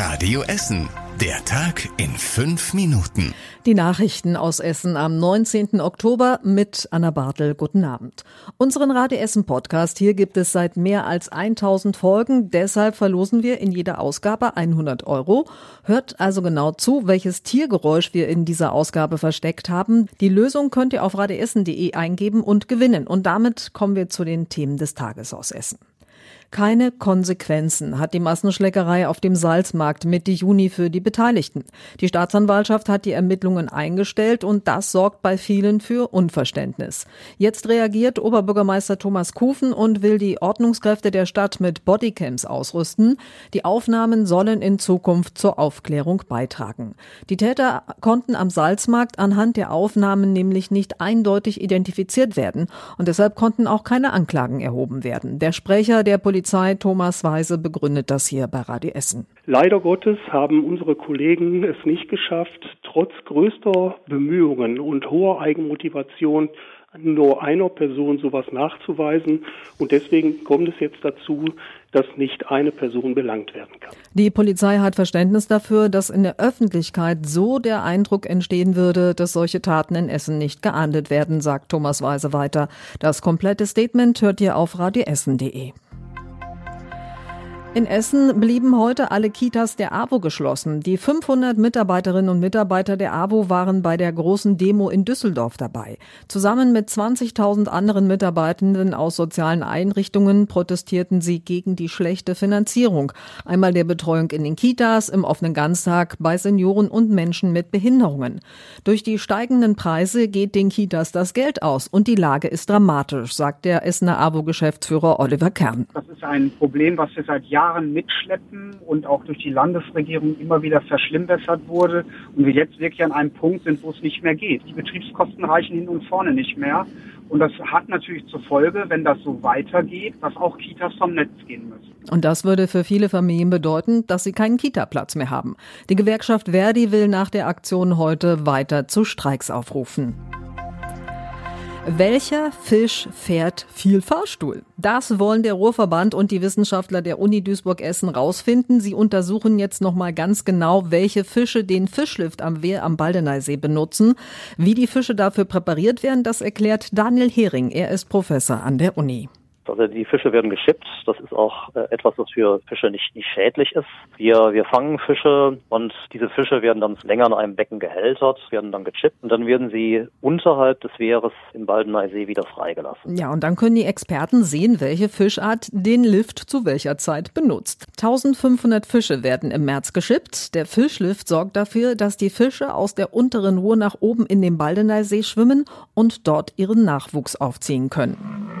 Radio Essen. Der Tag in fünf Minuten. Die Nachrichten aus Essen am 19. Oktober mit Anna Bartel. Guten Abend. Unseren Radio Essen Podcast hier gibt es seit mehr als 1000 Folgen. Deshalb verlosen wir in jeder Ausgabe 100 Euro. Hört also genau zu, welches Tiergeräusch wir in dieser Ausgabe versteckt haben. Die Lösung könnt ihr auf radioessen.de eingeben und gewinnen. Und damit kommen wir zu den Themen des Tages aus Essen. Keine Konsequenzen hat die Massenschlägerei auf dem Salzmarkt Mitte Juni für die Beteiligten. Die Staatsanwaltschaft hat die Ermittlungen eingestellt und das sorgt bei vielen für Unverständnis. Jetzt reagiert Oberbürgermeister Thomas Kufen und will die Ordnungskräfte der Stadt mit Bodycams ausrüsten. Die Aufnahmen sollen in Zukunft zur Aufklärung beitragen. Die Täter konnten am Salzmarkt anhand der Aufnahmen nämlich nicht eindeutig identifiziert werden und deshalb konnten auch keine Anklagen erhoben werden. Der Sprecher der Polizei Polizei Thomas Weise begründet das hier bei Radio Essen. Leider Gottes haben unsere Kollegen es nicht geschafft, trotz größter Bemühungen und hoher Eigenmotivation nur einer Person sowas nachzuweisen. Und deswegen kommt es jetzt dazu, dass nicht eine Person belangt werden kann. Die Polizei hat Verständnis dafür, dass in der Öffentlichkeit so der Eindruck entstehen würde, dass solche Taten in Essen nicht geahndet werden, sagt Thomas Weise weiter. Das komplette Statement hört ihr auf radioessen.de. In Essen blieben heute alle Kitas der AWO geschlossen. Die 500 Mitarbeiterinnen und Mitarbeiter der AWO waren bei der großen Demo in Düsseldorf dabei. Zusammen mit 20.000 anderen Mitarbeitenden aus sozialen Einrichtungen protestierten sie gegen die schlechte Finanzierung. Einmal der Betreuung in den Kitas, im offenen Ganztag, bei Senioren und Menschen mit Behinderungen. Durch die steigenden Preise geht den Kitas das Geld aus und die Lage ist dramatisch, sagt der Essener AWO-Geschäftsführer Oliver Kern. Das ist ein Problem, was wir seit Jahren Jahren mitschleppen und auch durch die Landesregierung immer wieder verschlimmbessert wurde und wir jetzt wirklich an einem Punkt sind, wo es nicht mehr geht. Die Betriebskosten reichen hin und vorne nicht mehr. Und das hat natürlich zur Folge, wenn das so weitergeht, dass auch Kitas vom Netz gehen müssen. Und das würde für viele Familien bedeuten, dass sie keinen Kita-Platz mehr haben. Die Gewerkschaft Verdi will nach der Aktion heute weiter zu Streiks aufrufen. Welcher Fisch fährt viel Fahrstuhl? Das wollen der Ruhrverband und die Wissenschaftler der Uni Duisburg-Essen rausfinden. Sie untersuchen jetzt nochmal ganz genau, welche Fische den Fischlift am Wehr am Baldeneysee benutzen. Wie die Fische dafür präpariert werden, das erklärt Daniel Hering. Er ist Professor an der Uni. Also die Fische werden geschippt. Das ist auch äh, etwas, was für Fische nicht, nicht schädlich ist. Wir, wir fangen Fische und diese Fische werden dann länger in einem Becken gehältert, werden dann gechippt und dann werden sie unterhalb des Wehres im Baldeneysee wieder freigelassen. Ja, und dann können die Experten sehen, welche Fischart den Lift zu welcher Zeit benutzt. 1500 Fische werden im März geschippt. Der Fischlift sorgt dafür, dass die Fische aus der unteren Ruhr nach oben in den Baldeneysee schwimmen und dort ihren Nachwuchs aufziehen können.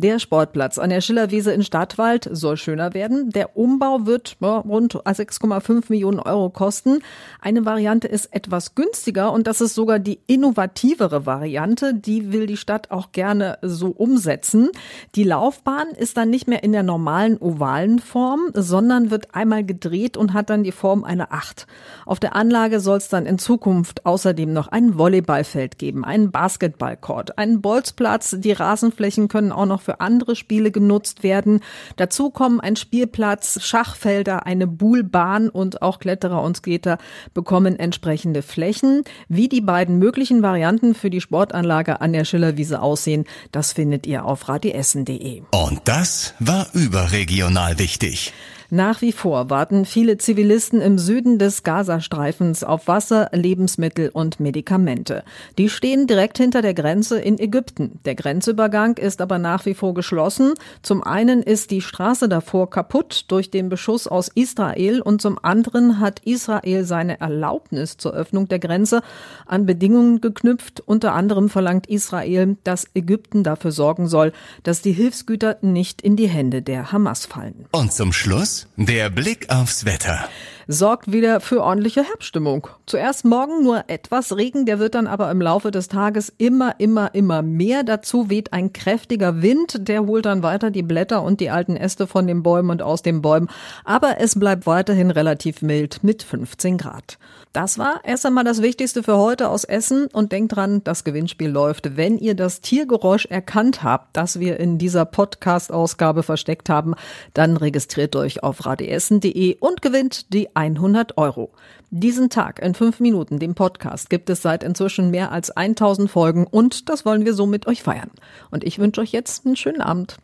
Der Sportplatz an der Schillerwiese in Stadtwald soll schöner werden. Der Umbau wird rund 6,5 Millionen Euro kosten. Eine Variante ist etwas günstiger und das ist sogar die innovativere Variante. Die will die Stadt auch gerne so umsetzen. Die Laufbahn ist dann nicht mehr in der normalen ovalen Form, sondern wird einmal gedreht und hat dann die Form einer Acht. Auf der Anlage soll es dann in Zukunft außerdem noch ein Volleyballfeld geben, einen Basketballcourt, einen Bolzplatz. Die Rasenflächen können auch noch für andere Spiele genutzt werden. Dazu kommen ein Spielplatz, Schachfelder, eine Buhlbahn und auch Kletterer und Skater bekommen entsprechende Flächen. Wie die beiden möglichen Varianten für die Sportanlage an der Schillerwiese aussehen, das findet ihr auf radiessen.de. Und das war überregional wichtig. Nach wie vor warten viele Zivilisten im Süden des Gazastreifens auf Wasser, Lebensmittel und Medikamente. Die stehen direkt hinter der Grenze in Ägypten. Der Grenzübergang ist aber nach wie vor geschlossen. Zum einen ist die Straße davor kaputt durch den Beschuss aus Israel und zum anderen hat Israel seine Erlaubnis zur Öffnung der Grenze an Bedingungen geknüpft. Unter anderem verlangt Israel, dass Ägypten dafür sorgen soll, dass die Hilfsgüter nicht in die Hände der Hamas fallen. Und zum Schluss der Blick aufs Wetter. Sorgt wieder für ordentliche Herbststimmung. Zuerst morgen nur etwas Regen, der wird dann aber im Laufe des Tages immer, immer, immer mehr. Dazu weht ein kräftiger Wind, der holt dann weiter die Blätter und die alten Äste von den Bäumen und aus den Bäumen. Aber es bleibt weiterhin relativ mild mit 15 Grad. Das war erst einmal das Wichtigste für heute aus Essen und denkt dran, das Gewinnspiel läuft. Wenn ihr das Tiergeräusch erkannt habt, das wir in dieser Podcast-Ausgabe versteckt haben, dann registriert euch auf radiessen.de und gewinnt die 100 Euro. Diesen Tag in fünf Minuten, dem Podcast, gibt es seit inzwischen mehr als 1000 Folgen und das wollen wir so mit euch feiern. Und ich wünsche euch jetzt einen schönen Abend.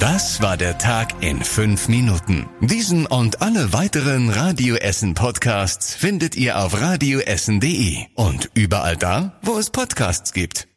Das war der Tag in fünf Minuten. Diesen und alle weiteren Radio Essen Podcasts findet ihr auf radioessen.de und überall da, wo es Podcasts gibt.